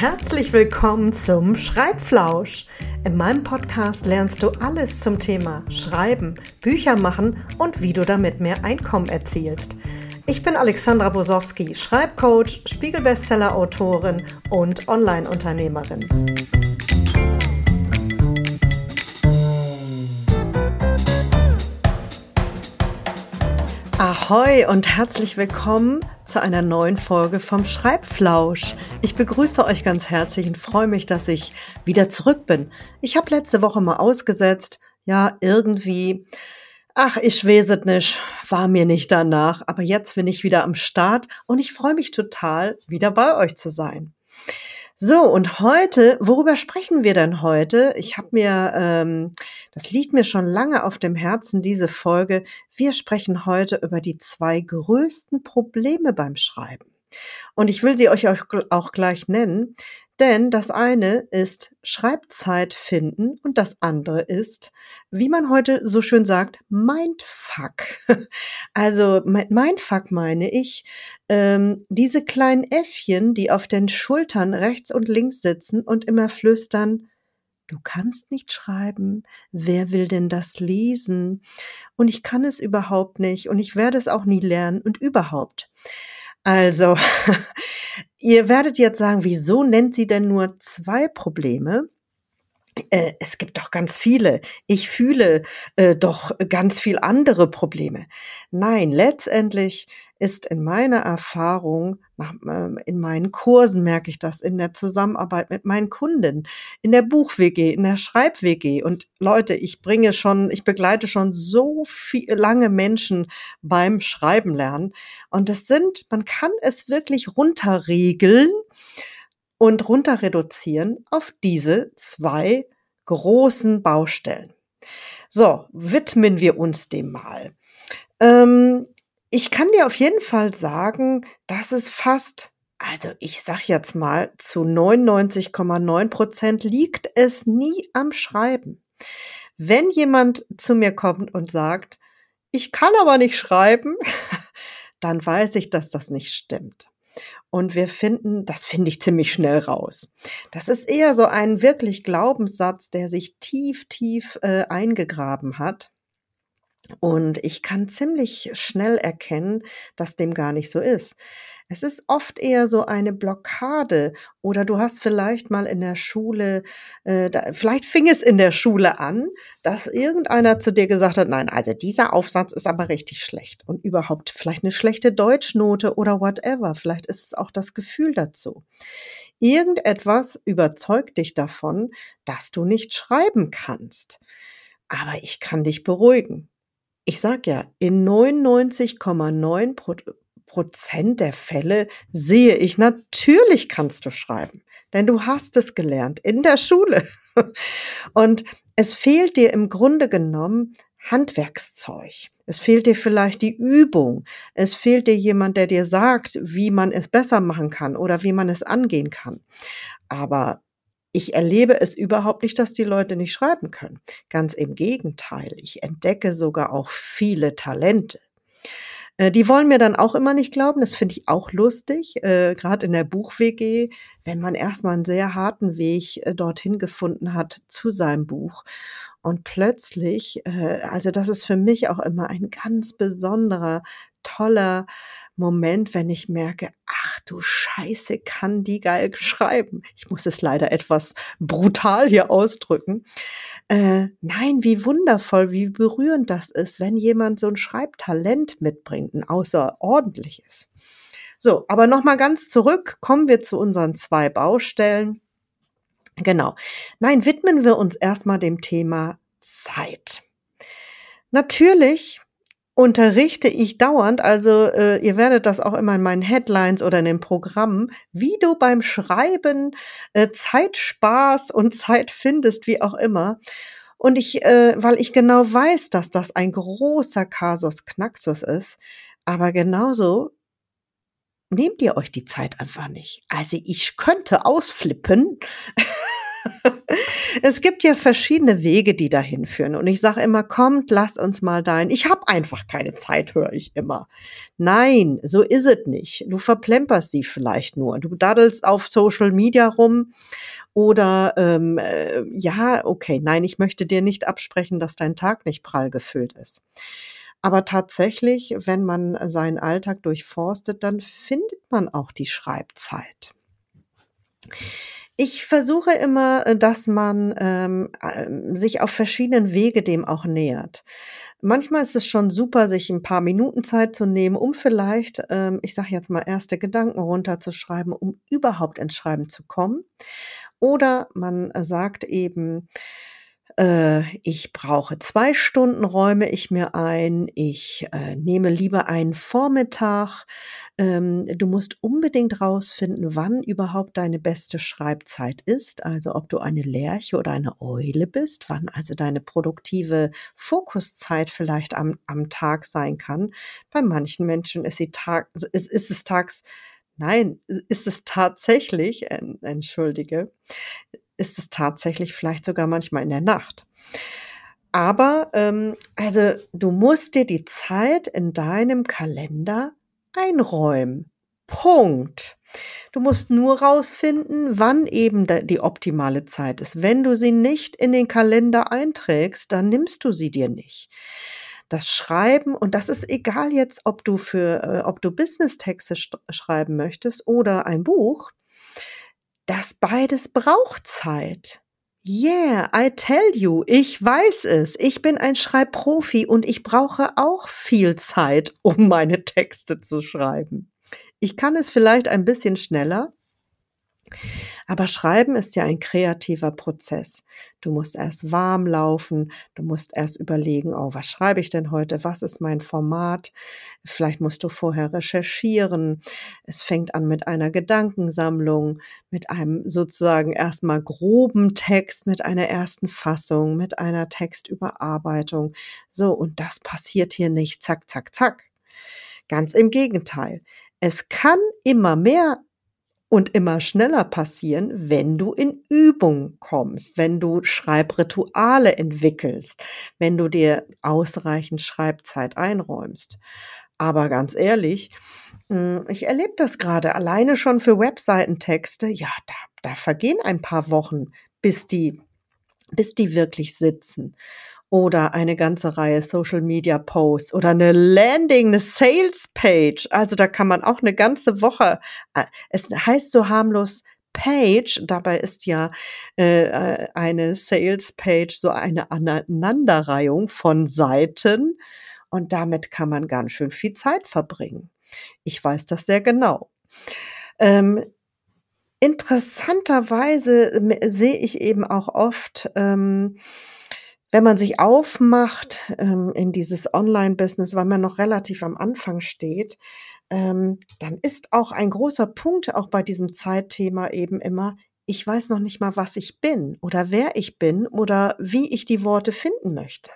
Herzlich willkommen zum Schreibflausch. In meinem Podcast lernst du alles zum Thema Schreiben, Bücher machen und wie du damit mehr Einkommen erzielst. Ich bin Alexandra Bosowski, Schreibcoach, Spiegelbestseller-Autorin und Online-Unternehmerin. Ahoi und herzlich willkommen zu einer neuen Folge vom Schreibflausch. Ich begrüße euch ganz herzlich und freue mich, dass ich wieder zurück bin. Ich habe letzte Woche mal ausgesetzt. Ja, irgendwie, ach, ich weiß nicht, war mir nicht danach. Aber jetzt bin ich wieder am Start und ich freue mich total, wieder bei euch zu sein. So, und heute, worüber sprechen wir denn heute? Ich habe mir, ähm, das liegt mir schon lange auf dem Herzen, diese Folge. Wir sprechen heute über die zwei größten Probleme beim Schreiben. Und ich will sie euch auch gleich nennen, denn das eine ist Schreibzeit finden und das andere ist, wie man heute so schön sagt, Mindfuck. Also Mindfuck meine ich ähm, diese kleinen Äffchen, die auf den Schultern rechts und links sitzen und immer flüstern, Du kannst nicht schreiben. Wer will denn das lesen? Und ich kann es überhaupt nicht und ich werde es auch nie lernen und überhaupt. Also, ihr werdet jetzt sagen, wieso nennt sie denn nur zwei Probleme? Äh, es gibt doch ganz viele. Ich fühle äh, doch ganz viel andere Probleme. Nein, letztendlich ist in meiner Erfahrung, nach, äh, in meinen Kursen merke ich das, in der Zusammenarbeit mit meinen Kunden, in der Buch-WG, in der Schreib-WG. Und Leute, ich bringe schon, ich begleite schon so viel, lange Menschen beim Schreiben lernen. Und es sind, man kann es wirklich runterregeln und runter reduzieren auf diese zwei großen Baustellen. So, widmen wir uns dem mal. Ähm, ich kann dir auf jeden Fall sagen, dass es fast, also ich sag jetzt mal, zu 99,9 Prozent liegt es nie am Schreiben. Wenn jemand zu mir kommt und sagt, ich kann aber nicht schreiben, dann weiß ich, dass das nicht stimmt. Und wir finden, das finde ich ziemlich schnell raus. Das ist eher so ein wirklich Glaubenssatz, der sich tief, tief äh, eingegraben hat. Und ich kann ziemlich schnell erkennen, dass dem gar nicht so ist. Es ist oft eher so eine Blockade oder du hast vielleicht mal in der Schule, äh, da, vielleicht fing es in der Schule an, dass irgendeiner zu dir gesagt hat, nein, also dieser Aufsatz ist aber richtig schlecht und überhaupt vielleicht eine schlechte Deutschnote oder whatever. Vielleicht ist es auch das Gefühl dazu. Irgendetwas überzeugt dich davon, dass du nicht schreiben kannst. Aber ich kann dich beruhigen. Ich sag ja, in 99,9 Prozent der Fälle sehe ich, natürlich kannst du schreiben, denn du hast es gelernt in der Schule. Und es fehlt dir im Grunde genommen Handwerkszeug. Es fehlt dir vielleicht die Übung. Es fehlt dir jemand, der dir sagt, wie man es besser machen kann oder wie man es angehen kann. Aber ich erlebe es überhaupt nicht, dass die Leute nicht schreiben können. Ganz im Gegenteil. Ich entdecke sogar auch viele Talente. Äh, die wollen mir dann auch immer nicht glauben. Das finde ich auch lustig, äh, gerade in der Buch-WG, wenn man erstmal einen sehr harten Weg äh, dorthin gefunden hat zu seinem Buch. Und plötzlich, äh, also das ist für mich auch immer ein ganz besonderer, toller Moment, wenn ich merke, ach du Scheiße, kann die geil schreiben. Ich muss es leider etwas brutal hier ausdrücken. Äh, nein, wie wundervoll, wie berührend das ist, wenn jemand so ein Schreibtalent mitbringt, ein außerordentliches. So, aber nochmal ganz zurück, kommen wir zu unseren zwei Baustellen. Genau. Nein, widmen wir uns erstmal dem Thema Zeit. Natürlich unterrichte ich dauernd, also äh, ihr werdet das auch immer in meinen Headlines oder in den Programmen, wie du beim Schreiben äh, Zeit sparst und Zeit findest, wie auch immer. Und ich, äh, weil ich genau weiß, dass das ein großer Kasus Knaxus ist, aber genauso nehmt ihr euch die Zeit einfach nicht. Also ich könnte ausflippen, es gibt ja verschiedene Wege, die dahin führen. Und ich sage immer, kommt, lasst uns mal dahin. Ich habe einfach keine Zeit, höre ich immer. Nein, so ist es nicht. Du verplemperst sie vielleicht nur. Du daddelst auf Social Media rum oder ähm, äh, ja, okay, nein, ich möchte dir nicht absprechen, dass dein Tag nicht prall gefüllt ist. Aber tatsächlich, wenn man seinen Alltag durchforstet, dann findet man auch die Schreibzeit. Ich versuche immer, äh, dass man ähm, äh, sich auf verschiedenen Wege dem auch nähert. Manchmal ist es schon super, sich ein paar Minuten Zeit zu nehmen, um vielleicht, ähm, ich sage jetzt mal, erste Gedanken runterzuschreiben, um überhaupt ins Schreiben zu kommen. Oder man äh, sagt eben, äh, ich brauche zwei Stunden, räume ich mir ein. Ich äh, nehme lieber einen Vormittag. Ähm, du musst unbedingt rausfinden, wann überhaupt deine beste Schreibzeit ist. Also ob du eine Lerche oder eine Eule bist, wann also deine produktive Fokuszeit vielleicht am, am Tag sein kann. Bei manchen Menschen ist, sie Tag, ist, ist es tags Nein, ist es tatsächlich, entschuldige, ist es tatsächlich vielleicht sogar manchmal in der Nacht. Aber ähm, also du musst dir die Zeit in deinem Kalender einräumen. Punkt. Du musst nur rausfinden, wann eben die optimale Zeit ist. Wenn du sie nicht in den Kalender einträgst, dann nimmst du sie dir nicht. Das Schreiben, und das ist egal jetzt, ob du für, äh, ob du Business-Texte sch schreiben möchtest oder ein Buch, das beides braucht Zeit. Yeah, I tell you, ich weiß es. Ich bin ein Schreibprofi und ich brauche auch viel Zeit, um meine Texte zu schreiben. Ich kann es vielleicht ein bisschen schneller, aber Schreiben ist ja ein kreativer Prozess. Du musst erst warm laufen, du musst erst überlegen, oh, was schreibe ich denn heute? Was ist mein Format? Vielleicht musst du vorher recherchieren. Es fängt an mit einer Gedankensammlung, mit einem sozusagen erstmal groben Text, mit einer ersten Fassung, mit einer Textüberarbeitung. So, und das passiert hier nicht zack, zack, zack. Ganz im Gegenteil. Es kann immer mehr und immer schneller passieren, wenn du in Übung kommst, wenn du Schreibrituale entwickelst, wenn du dir ausreichend Schreibzeit einräumst. Aber ganz ehrlich, hm, ich erlebe das gerade alleine schon für Webseitentexte. Ja, da, da vergehen ein paar Wochen, bis die, bis die wirklich sitzen oder eine ganze Reihe Social Media Posts oder eine Landing, eine Sales Page. Also da kann man auch eine ganze Woche, äh, es heißt so harmlos Page, dabei ist ja äh, äh, eine Sales Page so eine Aneinanderreihung von Seiten und damit kann man ganz schön viel Zeit verbringen. Ich weiß das sehr genau. Ähm, interessanterweise sehe ich eben auch oft, ähm, wenn man sich aufmacht ähm, in dieses Online-Business, weil man noch relativ am Anfang steht, ähm, dann ist auch ein großer Punkt auch bei diesem Zeitthema eben immer, ich weiß noch nicht mal, was ich bin oder wer ich bin oder wie ich die Worte finden möchte.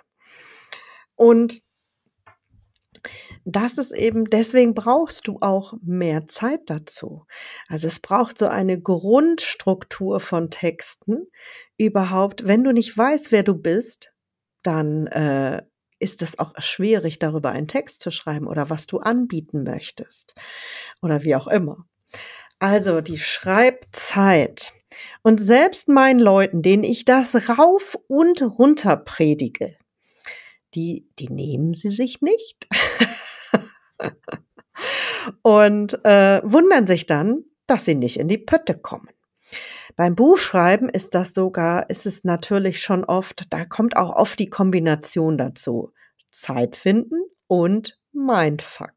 Und das ist eben, deswegen brauchst du auch mehr Zeit dazu. Also es braucht so eine Grundstruktur von Texten überhaupt. Wenn du nicht weißt, wer du bist, dann äh, ist es auch schwierig, darüber einen Text zu schreiben oder was du anbieten möchtest oder wie auch immer. Also die Schreibzeit. Und selbst meinen Leuten, denen ich das rauf und runter predige, die, die nehmen sie sich nicht. und äh, wundern sich dann, dass sie nicht in die Pötte kommen. Beim Buchschreiben ist das sogar, ist es natürlich schon oft, da kommt auch oft die Kombination dazu. Zeit finden und Mindfuck.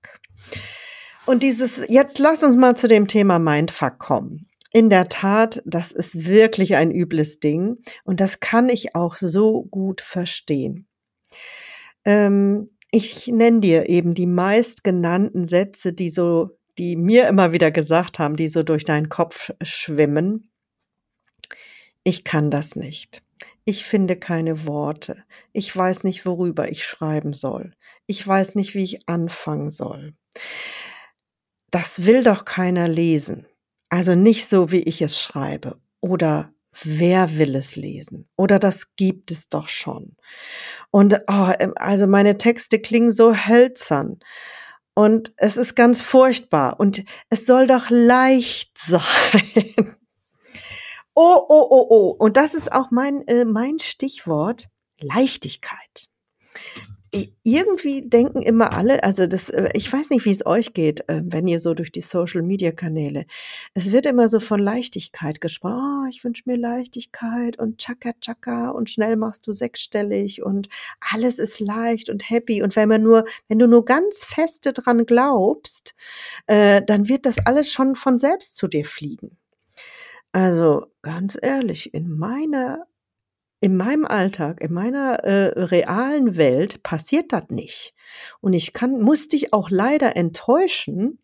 Und dieses, jetzt lass uns mal zu dem Thema Mindfuck kommen. In der Tat, das ist wirklich ein übles Ding und das kann ich auch so gut verstehen. Ähm, ich nenne dir eben die meistgenannten Sätze, die so, die mir immer wieder gesagt haben, die so durch deinen Kopf schwimmen. Ich kann das nicht. Ich finde keine Worte. Ich weiß nicht, worüber ich schreiben soll. Ich weiß nicht, wie ich anfangen soll. Das will doch keiner lesen. Also nicht so, wie ich es schreibe. Oder wer will es lesen? Oder das gibt es doch schon. Und oh, also meine Texte klingen so hölzern. Und es ist ganz furchtbar. Und es soll doch leicht sein. Oh, oh, oh, oh. Und das ist auch mein, äh, mein Stichwort. Leichtigkeit irgendwie denken immer alle, also das, äh, ich weiß nicht, wie es euch geht, äh, wenn ihr so durch die Social Media Kanäle, es wird immer so von Leichtigkeit gesprochen, oh, ich wünsche mir Leichtigkeit und Chaka Chaka und schnell machst du sechsstellig und alles ist leicht und happy. Und wenn man nur, wenn du nur ganz feste dran glaubst, äh, dann wird das alles schon von selbst zu dir fliegen. Also ganz ehrlich, in meiner in meinem Alltag, in meiner äh, realen Welt passiert das nicht. Und ich kann, muss dich auch leider enttäuschen.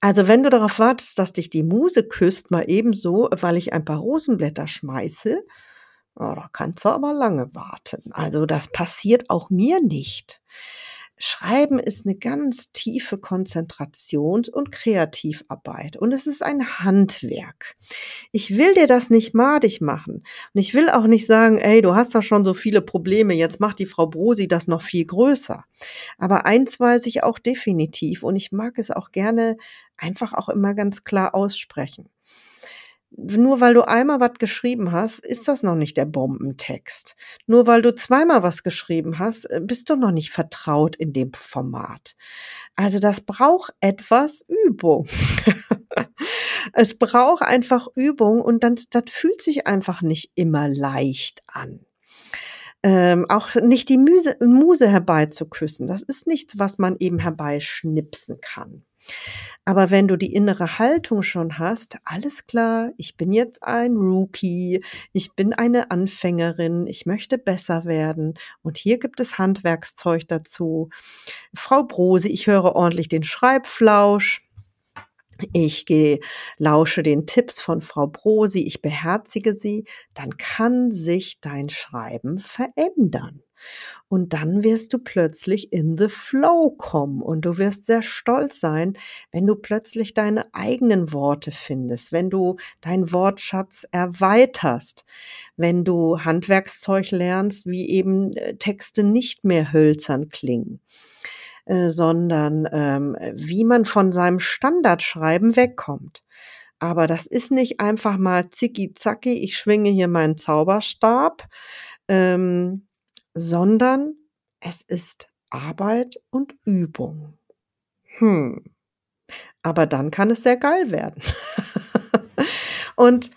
Also wenn du darauf wartest, dass dich die Muse küsst, mal ebenso, weil ich ein paar Rosenblätter schmeiße, oh, da kannst du aber lange warten. Also das passiert auch mir nicht. Schreiben ist eine ganz tiefe Konzentrations- und Kreativarbeit und es ist ein Handwerk. Ich will dir das nicht madig machen und ich will auch nicht sagen, ey, du hast doch schon so viele Probleme, jetzt macht die Frau Brosi das noch viel größer. Aber eins weiß ich auch definitiv und ich mag es auch gerne einfach auch immer ganz klar aussprechen nur weil du einmal was geschrieben hast, ist das noch nicht der Bombentext. Nur weil du zweimal was geschrieben hast, äh, bist du noch nicht vertraut in dem Format. Also das braucht etwas Übung. es braucht einfach Übung und dann, das fühlt sich einfach nicht immer leicht an. Ähm, auch nicht die Muse, Muse herbeizuküssen. Das ist nichts, was man eben herbeischnipsen kann. Aber wenn du die innere Haltung schon hast, alles klar, ich bin jetzt ein Rookie, ich bin eine Anfängerin, ich möchte besser werden und hier gibt es Handwerkszeug dazu. Frau Brose, ich höre ordentlich den Schreibflausch. Ich gehe, lausche den Tipps von Frau Brosi, ich beherzige sie, dann kann sich dein Schreiben verändern. Und dann wirst du plötzlich in the flow kommen und du wirst sehr stolz sein, wenn du plötzlich deine eigenen Worte findest, wenn du deinen Wortschatz erweiterst, wenn du Handwerkszeug lernst, wie eben äh, Texte nicht mehr hölzern klingen äh, sondern ähm, wie man von seinem Standardschreiben wegkommt. Aber das ist nicht einfach mal zicki zacki, ich schwinge hier meinen Zauberstab. Ähm, sondern es ist Arbeit und Übung. Hm. Aber dann kann es sehr geil werden. und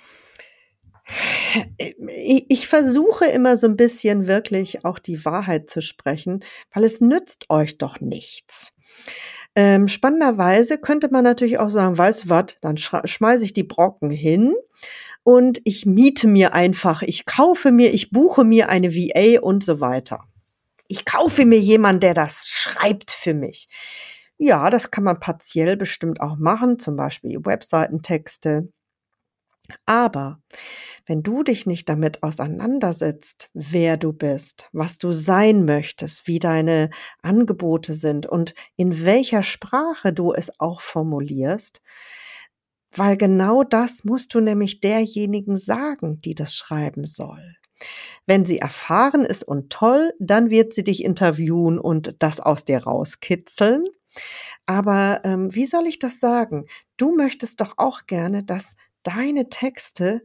ich versuche immer so ein bisschen wirklich auch die Wahrheit zu sprechen, weil es nützt euch doch nichts. Ähm, spannenderweise könnte man natürlich auch sagen, weißt du was, dann schmeiße ich die Brocken hin und ich miete mir einfach, ich kaufe mir, ich buche mir eine VA und so weiter. Ich kaufe mir jemanden, der das schreibt für mich. Ja, das kann man partiell bestimmt auch machen, zum Beispiel Webseitentexte. Aber wenn du dich nicht damit auseinandersetzt, wer du bist, was du sein möchtest, wie deine Angebote sind und in welcher Sprache du es auch formulierst, weil genau das musst du nämlich derjenigen sagen, die das schreiben soll. Wenn sie erfahren ist und toll, dann wird sie dich interviewen und das aus dir rauskitzeln. Aber ähm, wie soll ich das sagen? Du möchtest doch auch gerne, dass deine Texte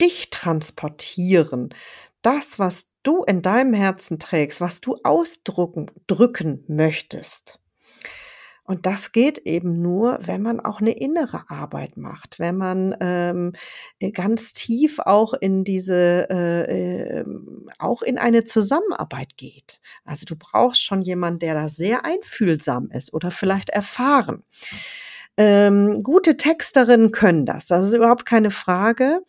dich transportieren. Das, was du in deinem Herzen trägst, was du ausdrücken drücken möchtest. Und das geht eben nur, wenn man auch eine innere Arbeit macht, wenn man ähm, äh, ganz tief auch in diese, äh, äh, auch in eine Zusammenarbeit geht. Also du brauchst schon jemanden, der da sehr einfühlsam ist oder vielleicht erfahren. Ähm, gute Texterinnen können das, das ist überhaupt keine Frage.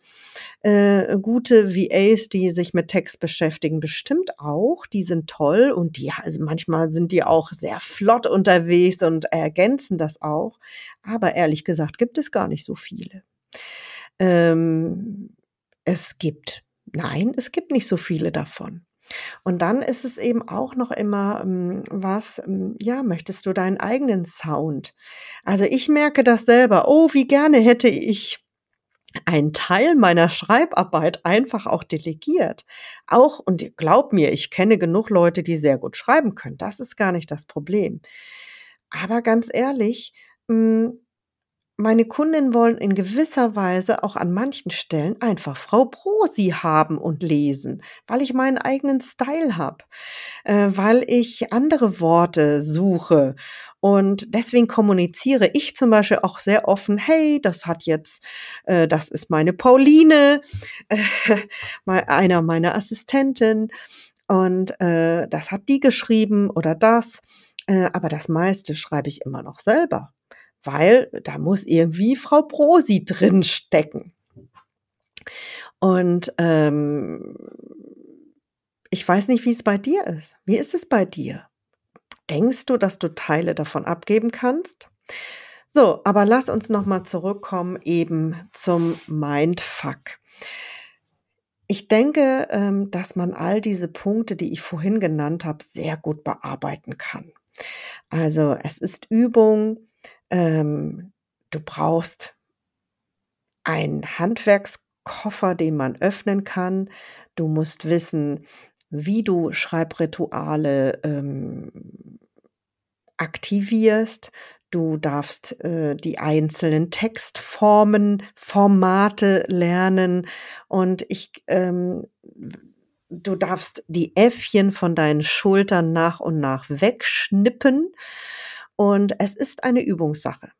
Äh, gute VAs, die sich mit Text beschäftigen, bestimmt auch. Die sind toll und die, also manchmal sind die auch sehr flott unterwegs und ergänzen das auch. Aber ehrlich gesagt gibt es gar nicht so viele. Ähm, es gibt, nein, es gibt nicht so viele davon. Und dann ist es eben auch noch immer ähm, was, ähm, ja, möchtest du deinen eigenen Sound? Also ich merke das selber. Oh, wie gerne hätte ich einen Teil meiner Schreibarbeit einfach auch delegiert. Auch, und glaub mir, ich kenne genug Leute, die sehr gut schreiben können. Das ist gar nicht das Problem. Aber ganz ehrlich, hm, meine Kundinnen wollen in gewisser Weise auch an manchen Stellen einfach Frau Brosi haben und lesen, weil ich meinen eigenen Style habe, äh, weil ich andere Worte suche. Und deswegen kommuniziere ich zum Beispiel auch sehr offen, hey, das hat jetzt, äh, das ist meine Pauline, äh, einer meiner Assistenten. Und äh, das hat die geschrieben oder das. Äh, aber das meiste schreibe ich immer noch selber weil da muss irgendwie Frau Brosi drin stecken. Und ähm, ich weiß nicht, wie es bei dir ist. Wie ist es bei dir? Denkst du, dass du Teile davon abgeben kannst? So, aber lass uns noch mal zurückkommen eben zum Mindfuck. Ich denke, ähm, dass man all diese Punkte, die ich vorhin genannt habe, sehr gut bearbeiten kann. Also es ist Übung, ähm, du brauchst einen Handwerkskoffer, den man öffnen kann. Du musst wissen, wie du Schreibrituale ähm, aktivierst. Du darfst äh, die einzelnen Textformen, Formate lernen und ich, ähm, du darfst die Äffchen von deinen Schultern nach und nach wegschnippen und es ist eine Übungssache.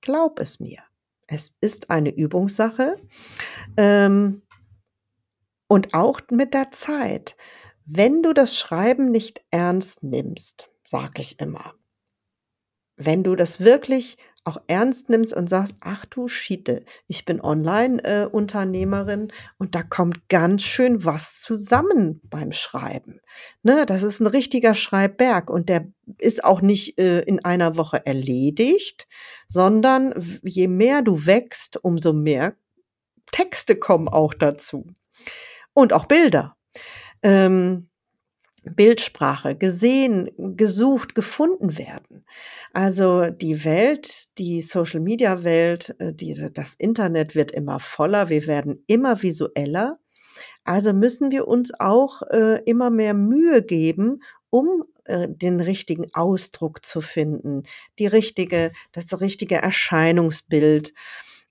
Glaub es mir. Es ist eine Übungssache. Ähm, und auch mit der Zeit. Wenn du das Schreiben nicht ernst nimmst, sage ich immer, wenn du das wirklich auch ernst nimmst und sagst, ach du Schiete, ich bin Online-Unternehmerin und da kommt ganz schön was zusammen beim Schreiben. Ne, das ist ein richtiger Schreibberg und der ist auch nicht äh, in einer Woche erledigt, sondern je mehr du wächst, umso mehr Texte kommen auch dazu. Und auch Bilder. Ähm, Bildsprache gesehen, gesucht, gefunden werden. Also die Welt, die Social-Media-Welt, äh, das Internet wird immer voller, wir werden immer visueller. Also müssen wir uns auch äh, immer mehr Mühe geben, um äh, den richtigen Ausdruck zu finden, die richtige, das richtige Erscheinungsbild,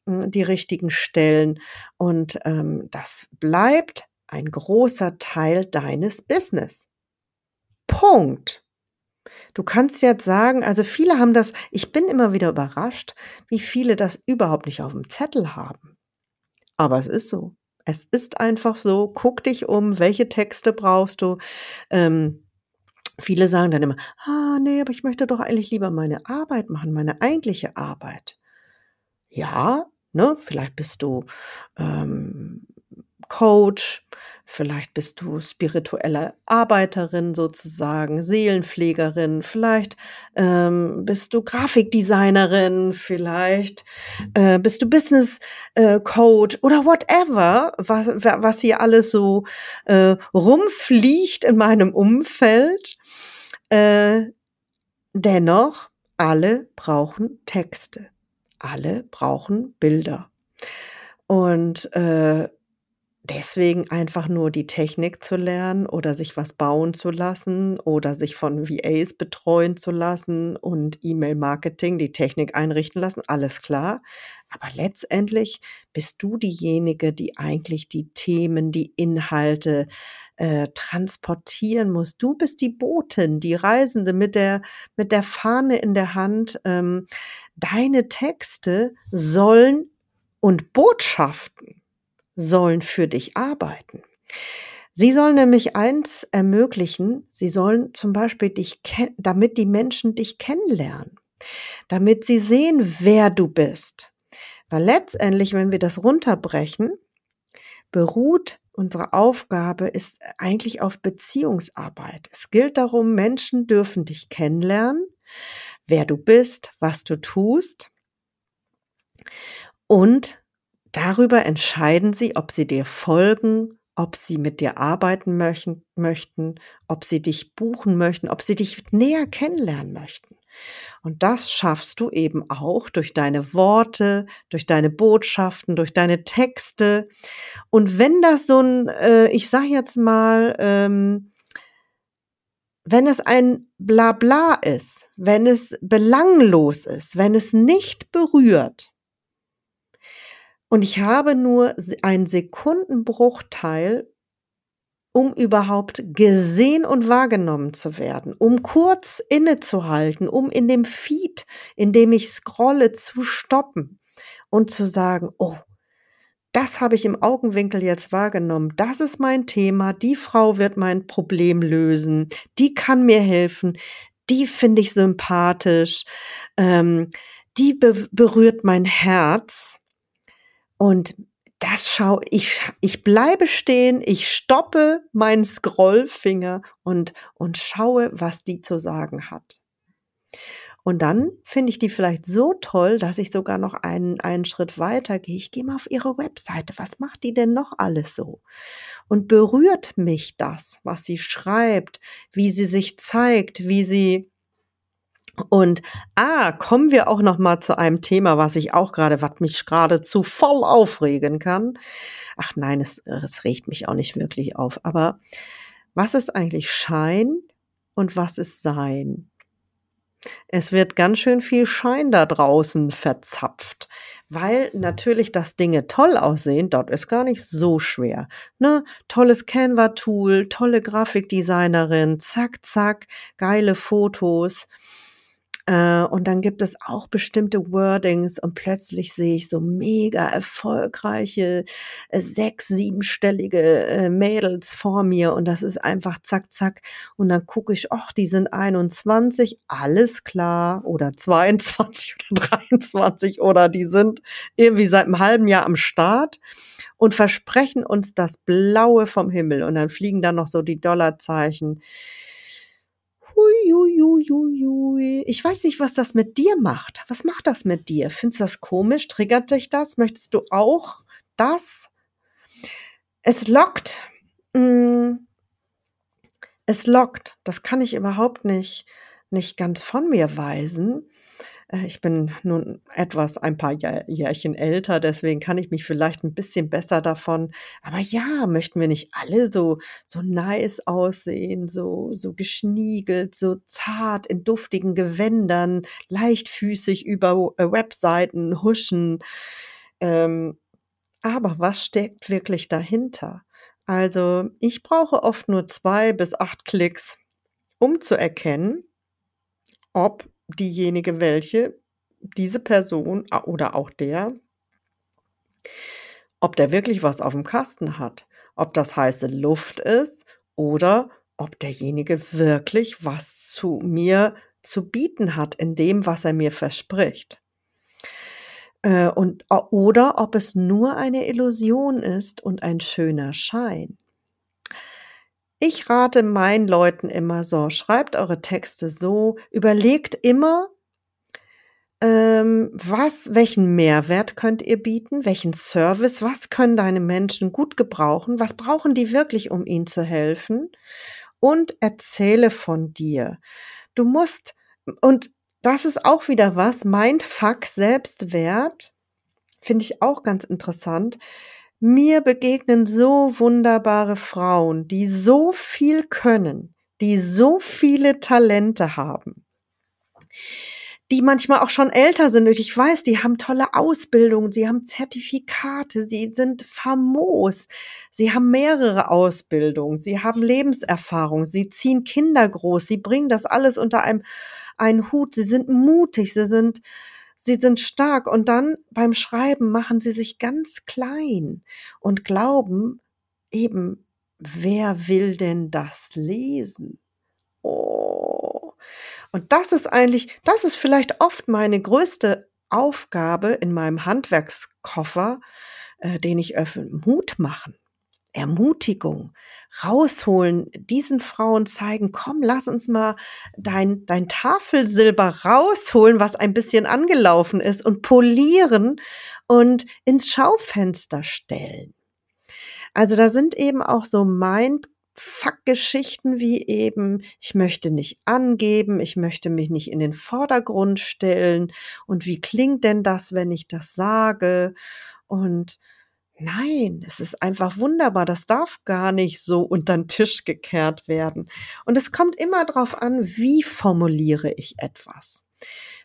äh, die richtigen Stellen. Und ähm, das bleibt ein großer Teil deines Business. Punkt. Du kannst jetzt sagen, also viele haben das, ich bin immer wieder überrascht, wie viele das überhaupt nicht auf dem Zettel haben. Aber es ist so. Es ist einfach so. Guck dich um, welche Texte brauchst du. Ähm, viele sagen dann immer, ah, nee, aber ich möchte doch eigentlich lieber meine Arbeit machen, meine eigentliche Arbeit. Ja, ne, vielleicht bist du ähm, Coach, vielleicht bist du spirituelle Arbeiterin sozusagen, Seelenpflegerin, vielleicht ähm, bist du Grafikdesignerin, vielleicht äh, bist du Business äh, Coach oder whatever, was, was hier alles so äh, rumfliegt in meinem Umfeld. Äh, dennoch, alle brauchen Texte, alle brauchen Bilder. Und äh, deswegen einfach nur die Technik zu lernen oder sich was bauen zu lassen oder sich von VAs betreuen zu lassen und E-Mail-Marketing, die Technik einrichten lassen, alles klar. Aber letztendlich bist du diejenige, die eigentlich die Themen, die Inhalte äh, transportieren muss. Du bist die Botin, die Reisende mit der, mit der Fahne in der Hand. Ähm, deine Texte sollen und Botschaften sollen für dich arbeiten. Sie sollen nämlich eins ermöglichen, sie sollen zum Beispiel dich, damit die Menschen dich kennenlernen, damit sie sehen, wer du bist. Weil letztendlich, wenn wir das runterbrechen, beruht unsere Aufgabe ist eigentlich auf Beziehungsarbeit. Es gilt darum, Menschen dürfen dich kennenlernen, wer du bist, was du tust und Darüber entscheiden sie, ob sie dir folgen, ob sie mit dir arbeiten möchten, ob sie dich buchen möchten, ob sie dich näher kennenlernen möchten. Und das schaffst du eben auch durch deine Worte, durch deine Botschaften, durch deine Texte. Und wenn das so ein, äh, ich sag jetzt mal, ähm, wenn es ein Blabla ist, wenn es belanglos ist, wenn es nicht berührt, und ich habe nur einen Sekundenbruchteil, um überhaupt gesehen und wahrgenommen zu werden, um kurz innezuhalten, um in dem Feed, in dem ich scrolle, zu stoppen und zu sagen, oh, das habe ich im Augenwinkel jetzt wahrgenommen. Das ist mein Thema. Die Frau wird mein Problem lösen. Die kann mir helfen. Die finde ich sympathisch. Ähm, die be berührt mein Herz. Und das schau ich, ich bleibe stehen, ich stoppe meinen Scrollfinger und, und schaue, was die zu sagen hat. Und dann finde ich die vielleicht so toll, dass ich sogar noch einen, einen Schritt weiter gehe. Ich gehe mal auf ihre Webseite. Was macht die denn noch alles so? Und berührt mich das, was sie schreibt, wie sie sich zeigt, wie sie und ah, kommen wir auch noch mal zu einem Thema, was ich auch gerade, was mich geradezu voll aufregen kann. Ach nein, es, es regt mich auch nicht wirklich auf. Aber was ist eigentlich Schein und was ist Sein? Es wird ganz schön viel Schein da draußen verzapft, weil natürlich, dass Dinge toll aussehen, dort ist gar nicht so schwer. Ne? Tolles Canva-Tool, tolle Grafikdesignerin, zack, zack, geile Fotos. Äh, und dann gibt es auch bestimmte Wordings und plötzlich sehe ich so mega erfolgreiche äh, sechs, siebenstellige äh, Mädels vor mir und das ist einfach zack, zack. Und dann gucke ich, ach, die sind 21, alles klar, oder 22 oder 23 oder die sind irgendwie seit einem halben Jahr am Start und versprechen uns das Blaue vom Himmel. Und dann fliegen da noch so die Dollarzeichen Hui. Ich weiß nicht, was das mit dir macht. Was macht das mit dir? Findest du das komisch? Triggert dich das? Möchtest du auch das? Es lockt. Mm. Es lockt. Das kann ich überhaupt nicht, nicht ganz von mir weisen. Äh, ich bin nun etwas ein paar Jährchen älter, deswegen kann ich mich vielleicht ein bisschen besser davon. Aber ja, möchten wir nicht alle so, so nice aussehen, so, so geschniegelt, so zart in duftigen Gewändern, leichtfüßig über äh, Webseiten huschen. Ähm, aber was steckt wirklich dahinter? Also ich brauche oft nur zwei bis acht Klicks, um zu erkennen, ob diejenige, welche diese Person oder auch der, ob der wirklich was auf dem Kasten hat, ob das heiße Luft ist oder ob derjenige wirklich was zu mir zu bieten hat in dem, was er mir verspricht. Äh, und, oder ob es nur eine Illusion ist und ein schöner Schein. Ich rate meinen Leuten immer so, schreibt eure Texte so, überlegt immer, ähm, was, welchen Mehrwert könnt ihr bieten, welchen Service, was können deine Menschen gut gebrauchen, was brauchen die wirklich, um ihnen zu helfen und erzähle von dir. Du musst, und das ist auch wieder was, Mindfuck Selbstwert, finde ich auch ganz interessant. Mir begegnen so wunderbare Frauen, die so viel können, die so viele Talente haben, die manchmal auch schon älter sind. Und ich weiß, die haben tolle Ausbildungen, sie haben Zertifikate, sie sind famos, sie haben mehrere Ausbildungen, sie haben Lebenserfahrung, sie ziehen Kinder groß, sie bringen das alles unter einem einen Hut, sie sind mutig, sie sind Sie sind stark und dann beim Schreiben machen sie sich ganz klein und glauben eben, wer will denn das lesen? Oh. Und das ist eigentlich, das ist vielleicht oft meine größte Aufgabe in meinem Handwerkskoffer, äh, den ich öffne, Mut machen. Ermutigung rausholen, diesen Frauen zeigen, komm, lass uns mal dein, dein Tafelsilber rausholen, was ein bisschen angelaufen ist und polieren und ins Schaufenster stellen. Also da sind eben auch so Mind Fuck-Geschichten wie eben, ich möchte nicht angeben, ich möchte mich nicht in den Vordergrund stellen und wie klingt denn das, wenn ich das sage? Und nein, es ist einfach wunderbar, das darf gar nicht so unter den Tisch gekehrt werden. Und es kommt immer darauf an, wie formuliere ich etwas.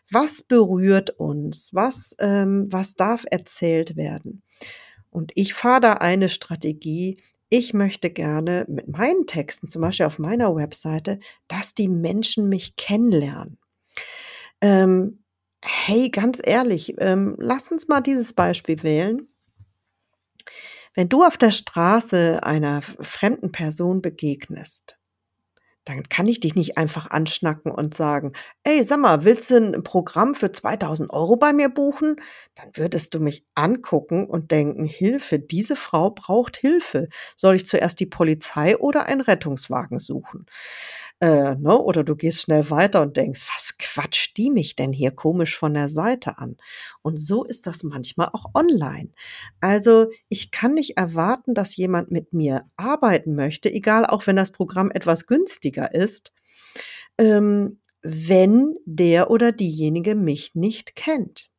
Was berührt uns? Was, ähm, was darf erzählt werden? Und ich fahre da eine Strategie, ich möchte gerne mit meinen Texten, zum Beispiel auf meiner Webseite, dass die Menschen mich kennenlernen. Ähm, hey, ganz ehrlich, ähm, lass uns mal dieses Beispiel wählen. Wenn du auf der Straße einer fremden Person begegnest, dann kann ich dich nicht einfach anschnacken und sagen, ey, sag mal, willst du ein Programm für 2000 Euro bei mir buchen? Dann würdest du mich angucken und denken, Hilfe, diese Frau braucht Hilfe. Soll ich zuerst die Polizei oder einen Rettungswagen suchen? Äh, ne? Oder du gehst schnell weiter und denkst, was quatscht die mich denn hier komisch von der Seite an? Und so ist das manchmal auch online. Also ich kann nicht erwarten, dass jemand mit mir arbeiten möchte, egal auch wenn das Programm etwas günstiger ist, ähm, wenn der oder diejenige mich nicht kennt.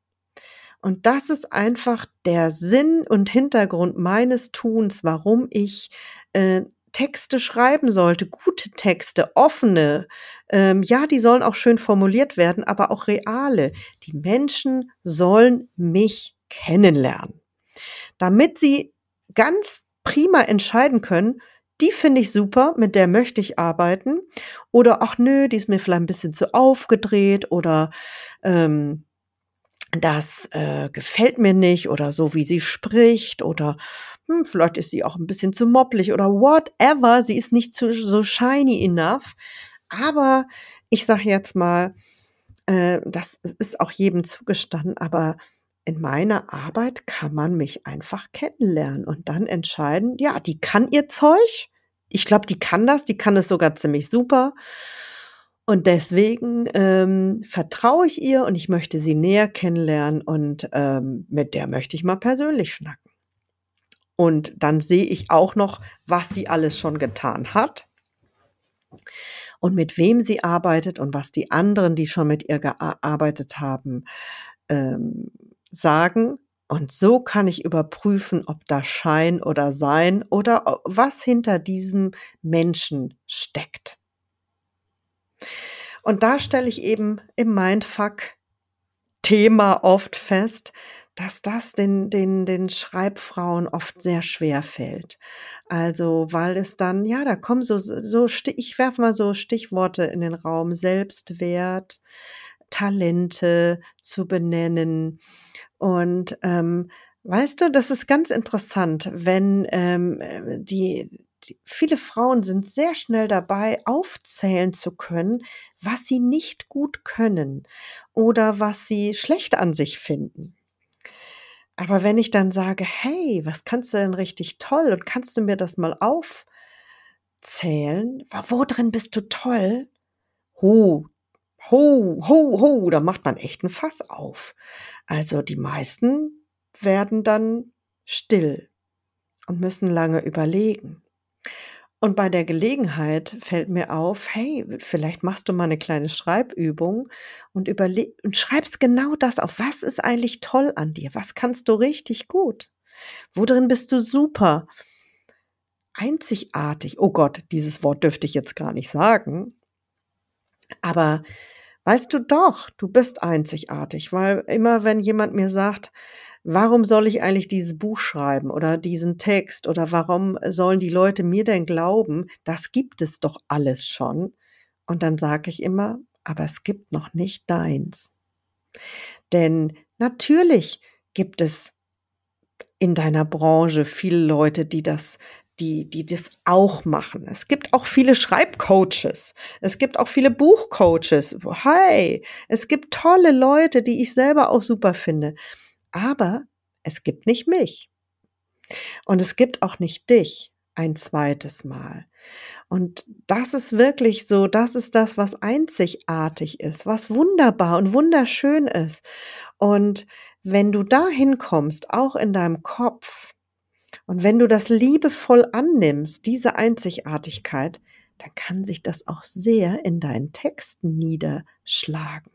Und das ist einfach der Sinn und Hintergrund meines Tuns, warum ich äh, Texte schreiben sollte, gute Texte, offene, ähm, ja, die sollen auch schön formuliert werden, aber auch reale. Die Menschen sollen mich kennenlernen, damit sie ganz prima entscheiden können, die finde ich super, mit der möchte ich arbeiten. Oder ach nö, die ist mir vielleicht ein bisschen zu aufgedreht oder ähm, das äh, gefällt mir nicht oder so, wie sie spricht oder hm, vielleicht ist sie auch ein bisschen zu moppelig oder whatever. Sie ist nicht zu, so shiny enough. Aber ich sage jetzt mal, äh, das ist auch jedem zugestanden, aber in meiner Arbeit kann man mich einfach kennenlernen und dann entscheiden, ja, die kann ihr Zeug. Ich glaube, die kann das, die kann es sogar ziemlich super. Und deswegen ähm, vertraue ich ihr und ich möchte sie näher kennenlernen und ähm, mit der möchte ich mal persönlich schnacken. Und dann sehe ich auch noch, was sie alles schon getan hat und mit wem sie arbeitet und was die anderen, die schon mit ihr gearbeitet haben, ähm, sagen. Und so kann ich überprüfen, ob da Schein oder Sein oder was hinter diesem Menschen steckt. Und da stelle ich eben im Mindfuck-Thema oft fest, dass das den, den, den Schreibfrauen oft sehr schwer fällt. Also, weil es dann, ja, da kommen so, so, ich werfe mal so Stichworte in den Raum, Selbstwert, Talente zu benennen. Und ähm, weißt du, das ist ganz interessant, wenn ähm, die, viele Frauen sind sehr schnell dabei, aufzählen zu können, was sie nicht gut können oder was sie schlecht an sich finden. Aber wenn ich dann sage, hey, was kannst du denn richtig toll und kannst du mir das mal aufzählen? Wo drin bist du toll? Ho, ho, ho, ho, da macht man echt ein Fass auf. Also die meisten werden dann still und müssen lange überlegen. Und bei der Gelegenheit fällt mir auf, hey, vielleicht machst du mal eine kleine Schreibübung und überleg und schreibst genau das auf. Was ist eigentlich toll an dir? Was kannst du richtig gut? Worin bist du super? Einzigartig. Oh Gott, dieses Wort dürfte ich jetzt gar nicht sagen. Aber weißt du doch, du bist einzigartig, weil immer wenn jemand mir sagt, warum soll ich eigentlich dieses Buch schreiben oder diesen Text oder warum sollen die Leute mir denn glauben, das gibt es doch alles schon. Und dann sage ich immer, aber es gibt noch nicht deins. Denn natürlich gibt es in deiner Branche viele Leute, die das die, die das auch machen. Es gibt auch viele Schreibcoaches. Es gibt auch viele Buchcoaches. Hi, es gibt tolle Leute, die ich selber auch super finde. Aber es gibt nicht mich. Und es gibt auch nicht dich ein zweites Mal. Und das ist wirklich so, das ist das, was einzigartig ist, was wunderbar und wunderschön ist. Und wenn du dahin kommst, auch in deinem Kopf, Und wenn du das liebevoll annimmst, diese Einzigartigkeit, dann kann sich das auch sehr in deinen Texten niederschlagen.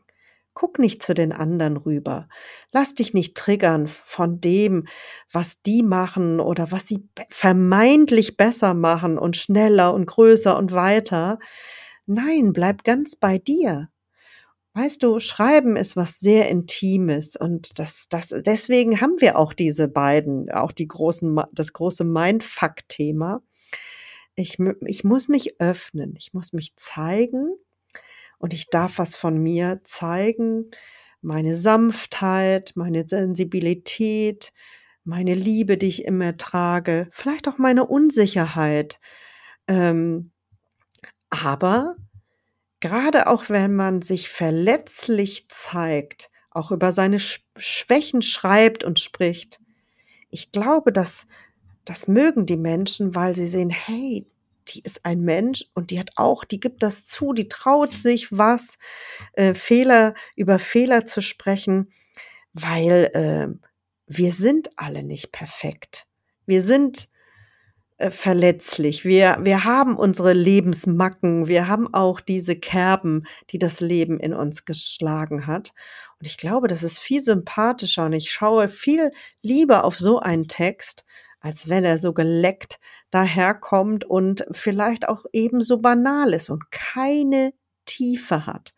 Guck nicht zu den anderen rüber. Lass dich nicht triggern von dem, was die machen oder was sie vermeintlich besser machen und schneller und größer und weiter. Nein, bleib ganz bei dir. Weißt du, Schreiben ist was sehr Intimes und das, das, deswegen haben wir auch diese beiden, auch die großen, das große Mindfuck-Thema. Ich, ich muss mich öffnen, ich muss mich zeigen und ich darf was von mir zeigen, meine Sanftheit, meine Sensibilität, meine Liebe, die ich immer trage, vielleicht auch meine Unsicherheit. Ähm, aber gerade auch wenn man sich verletzlich zeigt, auch über seine Schwächen schreibt und spricht, ich glaube, dass das mögen die Menschen, weil sie sehen, hey, die ist ein Mensch und die hat auch, die gibt das zu, die traut sich was, äh, Fehler über Fehler zu sprechen, weil äh, wir sind alle nicht perfekt. Wir sind äh, verletzlich. Wir, wir haben unsere Lebensmacken. Wir haben auch diese Kerben, die das Leben in uns geschlagen hat. Und ich glaube, das ist viel sympathischer und ich schaue viel lieber auf so einen Text, als wenn er so geleckt daherkommt und vielleicht auch ebenso banal ist und keine Tiefe hat.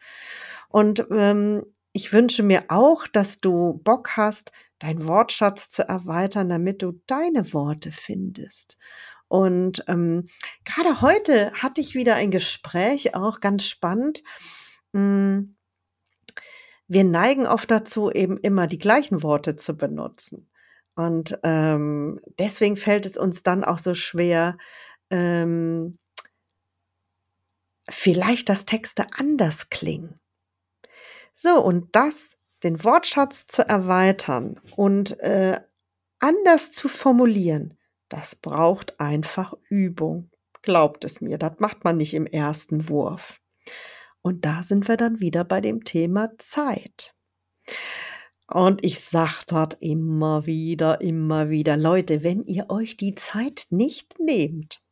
Und ähm, ich wünsche mir auch, dass du Bock hast, deinen Wortschatz zu erweitern, damit du deine Worte findest. Und ähm, gerade heute hatte ich wieder ein Gespräch, auch ganz spannend. Hm, wir neigen oft dazu, eben immer die gleichen Worte zu benutzen. Und ähm, deswegen fällt es uns dann auch so schwer, ähm, vielleicht, dass Texte anders klingen. So, und das, den Wortschatz zu erweitern und äh, anders zu formulieren, das braucht einfach Übung. Glaubt es mir, das macht man nicht im ersten Wurf. Und da sind wir dann wieder bei dem Thema Zeit. Und ich sag dort immer wieder, immer wieder, Leute, wenn ihr euch die Zeit nicht nehmt,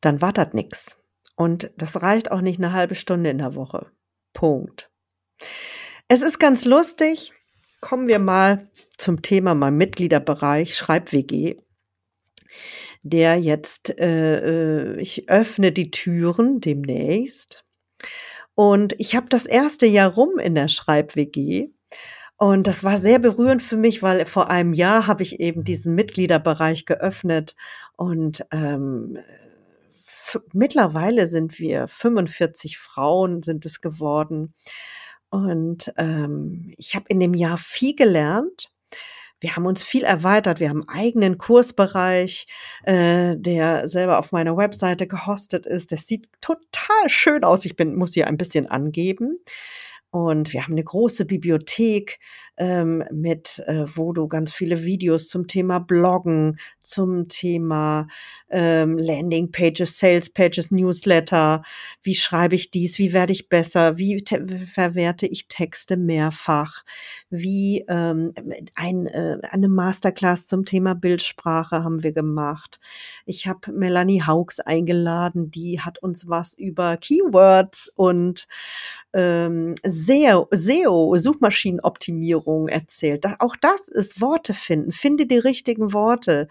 dann war das nix. Und das reicht auch nicht eine halbe Stunde in der Woche. Punkt. Es ist ganz lustig. Kommen wir mal zum Thema mein Mitgliederbereich Schreib-WG. Der jetzt, äh, äh, ich öffne die Türen demnächst. Und ich habe das erste Jahr rum in der Schreib-WG. Und das war sehr berührend für mich, weil vor einem Jahr habe ich eben diesen Mitgliederbereich geöffnet und ähm, mittlerweile sind wir 45 Frauen sind es geworden. Und ähm, ich habe in dem Jahr viel gelernt wir haben uns viel erweitert. Wir haben einen eigenen Kursbereich, äh, der selber auf meiner Webseite gehostet ist. Das sieht total schön aus. Ich bin, muss hier ein bisschen angeben. Und wir haben eine große Bibliothek ähm, mit, äh, wo du ganz viele Videos zum Thema Bloggen, zum Thema ähm, Landing Pages, Sales Pages, Newsletter. Wie schreibe ich dies? Wie werde ich besser? Wie verwerte ich Texte mehrfach? Wie ähm, ein, äh, eine Masterclass zum Thema Bildsprache haben wir gemacht. Ich habe Melanie Hauks eingeladen, die hat uns was über Keywords und ähm, SEO, SEO, Suchmaschinenoptimierung erzählt. auch das ist Worte finden. Finde die richtigen Worte.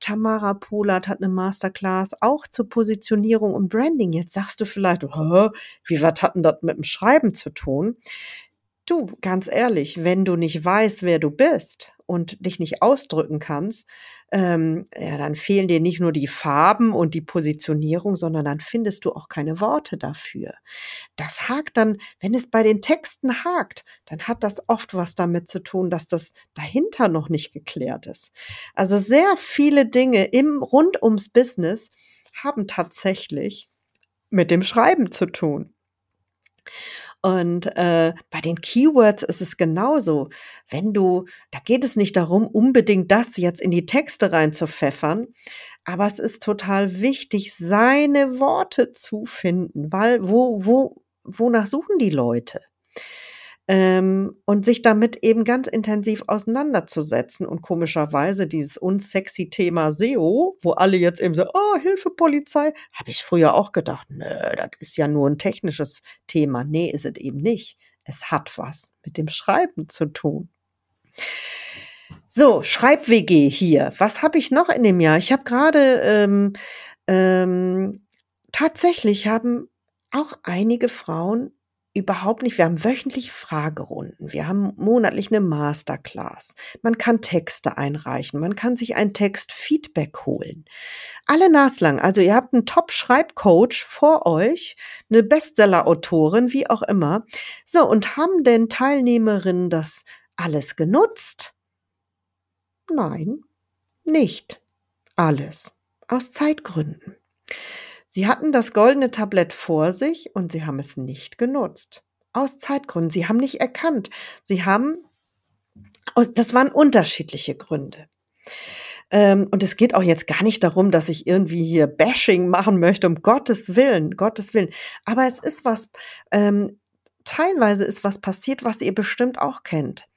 Tamara Polat hat eine Masterclass auch zur Positionierung und Branding. Jetzt sagst du vielleicht, wie was hat denn das mit dem Schreiben zu tun? Du, ganz ehrlich, wenn du nicht weißt, wer du bist und dich nicht ausdrücken kannst, ähm, ja, dann fehlen dir nicht nur die Farben und die Positionierung, sondern dann findest du auch keine Worte dafür. Das hakt dann, wenn es bei den Texten hakt, dann hat das oft was damit zu tun, dass das dahinter noch nicht geklärt ist. Also sehr viele Dinge im rund ums Business haben tatsächlich mit dem Schreiben zu tun. Und äh, bei den Keywords ist es genauso. Wenn du, da geht es nicht darum, unbedingt das jetzt in die Texte reinzupfeffern, aber es ist total wichtig, seine Worte zu finden, weil wo, wo, wonach suchen die Leute? Ähm, und sich damit eben ganz intensiv auseinanderzusetzen. Und komischerweise dieses unsexy Thema SEO, wo alle jetzt eben so, oh, Hilfe, Polizei, habe ich früher auch gedacht, nö, das ist ja nur ein technisches Thema. Nee, ist es eben nicht. Es hat was mit dem Schreiben zu tun. So, Schreib-WG hier. Was habe ich noch in dem Jahr? Ich habe gerade ähm, ähm, tatsächlich haben auch einige Frauen überhaupt nicht. Wir haben wöchentlich Fragerunden. Wir haben monatlich eine Masterclass. Man kann Texte einreichen. Man kann sich ein Text-Feedback holen. Alle naslang. Also ihr habt einen Top-Schreibcoach vor euch, eine Bestseller-Autorin, wie auch immer. So, und haben denn Teilnehmerinnen das alles genutzt? Nein, nicht alles. Aus Zeitgründen. Sie hatten das goldene Tablett vor sich und sie haben es nicht genutzt. Aus Zeitgründen. Sie haben nicht erkannt. Sie haben, das waren unterschiedliche Gründe. Ähm, und es geht auch jetzt gar nicht darum, dass ich irgendwie hier Bashing machen möchte, um Gottes Willen, Gottes Willen. Aber es ist was, ähm, teilweise ist was passiert, was ihr bestimmt auch kennt.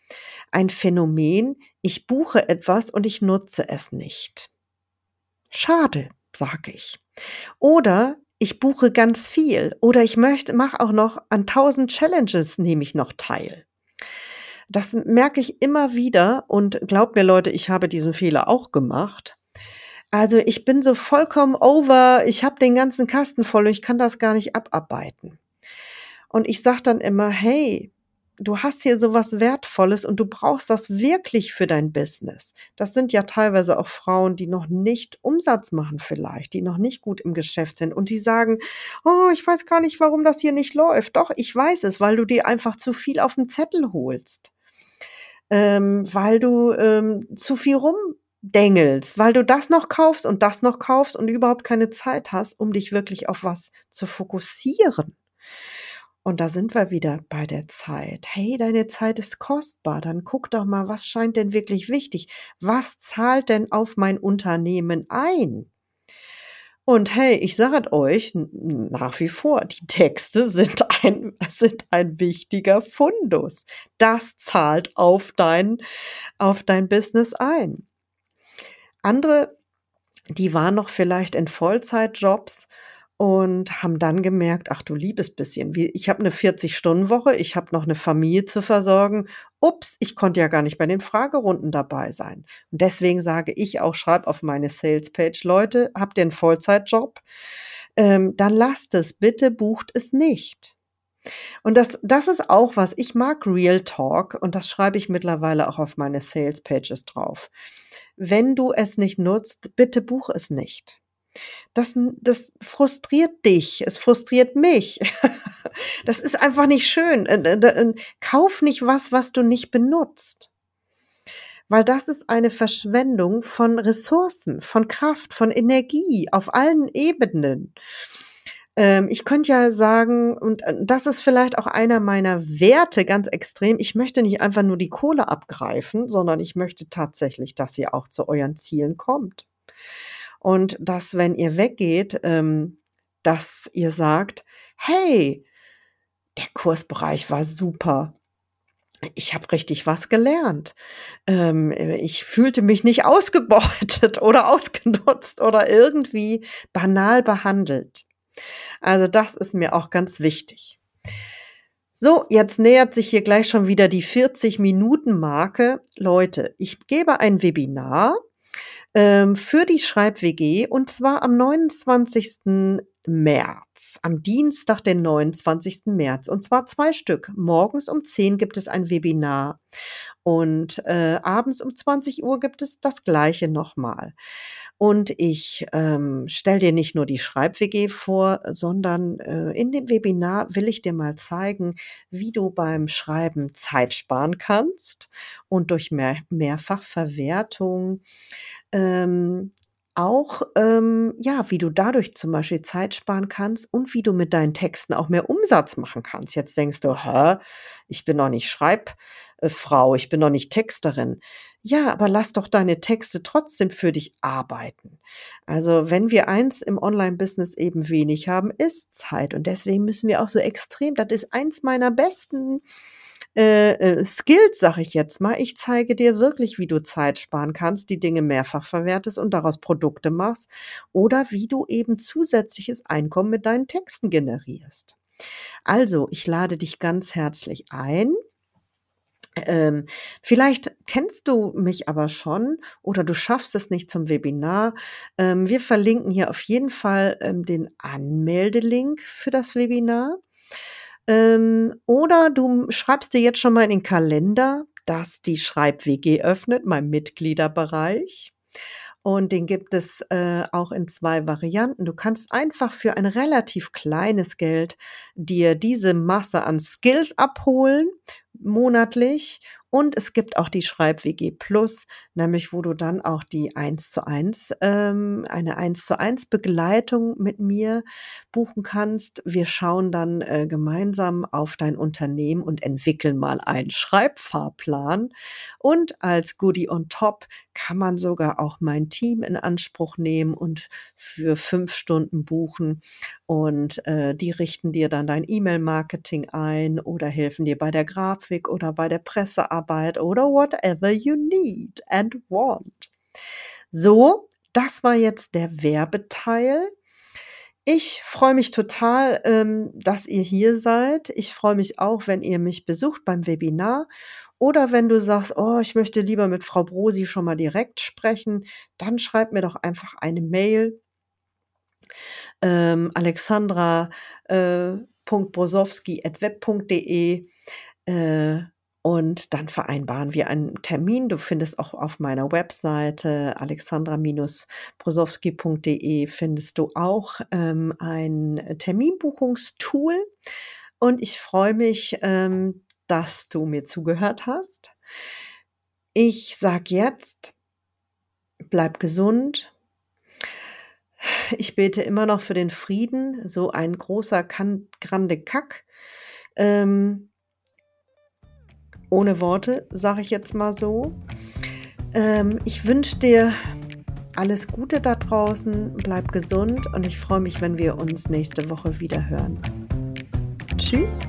Ein Phänomen, ich buche etwas und ich nutze es nicht. Schade, sage ich. Oder ich buche ganz viel oder ich möchte, mache auch noch an tausend Challenges nehme ich noch teil. Das merke ich immer wieder und glaubt mir Leute, ich habe diesen Fehler auch gemacht. Also ich bin so vollkommen over, ich habe den ganzen Kasten voll und ich kann das gar nicht abarbeiten. Und ich sage dann immer, hey, du hast hier so was Wertvolles und du brauchst das wirklich für dein Business. Das sind ja teilweise auch Frauen, die noch nicht Umsatz machen vielleicht, die noch nicht gut im Geschäft sind und die sagen, oh, ich weiß gar nicht, warum das hier nicht läuft. Doch, ich weiß es, weil du dir einfach zu viel auf den Zettel holst. Ähm, weil du ähm, zu viel rumdengelst, weil du das noch kaufst und das noch kaufst und überhaupt keine Zeit hast, um dich wirklich auf was zu fokussieren. Und da sind wir wieder bei der Zeit. Hey, deine Zeit ist kostbar. Dann guck doch mal, was scheint denn wirklich wichtig? Was zahlt denn auf mein Unternehmen ein? Und hey, ich sage euch nach wie vor, die Texte sind ein, sind ein wichtiger Fundus. Das zahlt auf dein, auf dein Business ein. Andere, die waren noch vielleicht in Vollzeitjobs und haben dann gemerkt, ach du liebes bisschen, ich habe eine 40-Stunden-Woche, ich habe noch eine Familie zu versorgen. Ups, ich konnte ja gar nicht bei den Fragerunden dabei sein. Und deswegen sage ich auch, schreib auf meine Sales-Page, Leute, habt ihr einen Vollzeitjob? Ähm, dann lasst es, bitte bucht es nicht. Und das, das ist auch was, ich mag Real Talk und das schreibe ich mittlerweile auch auf meine Sales Pages drauf. Wenn du es nicht nutzt, bitte buch es nicht. Das, das frustriert dich, es frustriert mich. das ist einfach nicht schön. Äh, äh, äh, kauf nicht was, was du nicht benutzt. Weil das ist eine Verschwendung von Ressourcen, von Kraft, von Energie auf allen Ebenen. Ähm, ich könnte ja sagen, und das ist vielleicht auch einer meiner Werte ganz extrem, ich möchte nicht einfach nur die Kohle abgreifen, sondern ich möchte tatsächlich, dass ihr auch zu euren Zielen kommt. Und dass, wenn ihr weggeht, ähm, dass ihr sagt, hey, der Kursbereich war super. Ich habe richtig was gelernt. Ähm, ich fühlte mich nicht ausgebeutet oder ausgenutzt oder irgendwie banal behandelt. Also das ist mir auch ganz wichtig. So, jetzt nähert sich hier gleich schon wieder die 40 Minuten Marke. Leute, ich gebe ein Webinar ähm, für die Schreib-WG und zwar am 29. März, am Dienstag, den 29. März. Und zwar zwei Stück. Morgens um 10 gibt es ein Webinar und äh, abends um 20 Uhr gibt es das gleiche nochmal. Und ich ähm, stelle dir nicht nur die Schreib-WG vor, sondern äh, in dem Webinar will ich dir mal zeigen, wie du beim Schreiben Zeit sparen kannst und durch mehr, Mehrfachverwertung ähm, auch, ähm, ja, wie du dadurch zum Beispiel Zeit sparen kannst und wie du mit deinen Texten auch mehr Umsatz machen kannst. Jetzt denkst du, hä, ich bin noch nicht Schreibfrau, ich bin noch nicht Texterin. Ja, aber lass doch deine Texte trotzdem für dich arbeiten. Also wenn wir eins im Online-Business eben wenig haben, ist Zeit. Und deswegen müssen wir auch so extrem, das ist eins meiner besten äh, äh, Skills, sage ich jetzt mal. Ich zeige dir wirklich, wie du Zeit sparen kannst, die Dinge mehrfach verwertest und daraus Produkte machst oder wie du eben zusätzliches Einkommen mit deinen Texten generierst. Also, ich lade dich ganz herzlich ein. Ähm, vielleicht kennst du mich aber schon oder du schaffst es nicht zum Webinar. Ähm, wir verlinken hier auf jeden Fall ähm, den Anmeldelink für das Webinar. Ähm, oder du schreibst dir jetzt schon mal in den Kalender, dass die Schreib-WG öffnet, mein Mitgliederbereich. Und den gibt es äh, auch in zwei Varianten. Du kannst einfach für ein relativ kleines Geld dir diese Masse an Skills abholen, monatlich und es gibt auch die Schreib-WG Plus, nämlich wo du dann auch die 1 zu 1, ähm, eine 1 zu 1 Begleitung mit mir buchen kannst. Wir schauen dann äh, gemeinsam auf dein Unternehmen und entwickeln mal einen Schreibfahrplan. Und als Goodie on top kann man sogar auch mein Team in Anspruch nehmen und für fünf Stunden buchen. Und äh, die richten dir dann dein E-Mail-Marketing ein oder helfen dir bei der Grafik oder bei der Pressearbeit Arbeit oder whatever you need and want. So, das war jetzt der Werbeteil. Ich freue mich total, ähm, dass ihr hier seid. Ich freue mich auch, wenn ihr mich besucht beim Webinar. Oder wenn du sagst, oh, ich möchte lieber mit Frau Brosi schon mal direkt sprechen, dann schreib mir doch einfach eine Mail. Ähm, Alexandra äh, .brosowski.web.de äh, und dann vereinbaren wir einen Termin. Du findest auch auf meiner Webseite alexandra-brosowski.de findest du auch ähm, ein Terminbuchungstool. Und ich freue mich, ähm, dass du mir zugehört hast. Ich sag jetzt, bleib gesund. Ich bete immer noch für den Frieden, so ein großer Grande Kack. Ähm, ohne Worte, sage ich jetzt mal so. Ähm, ich wünsche dir alles Gute da draußen, bleib gesund und ich freue mich, wenn wir uns nächste Woche wieder hören. Tschüss.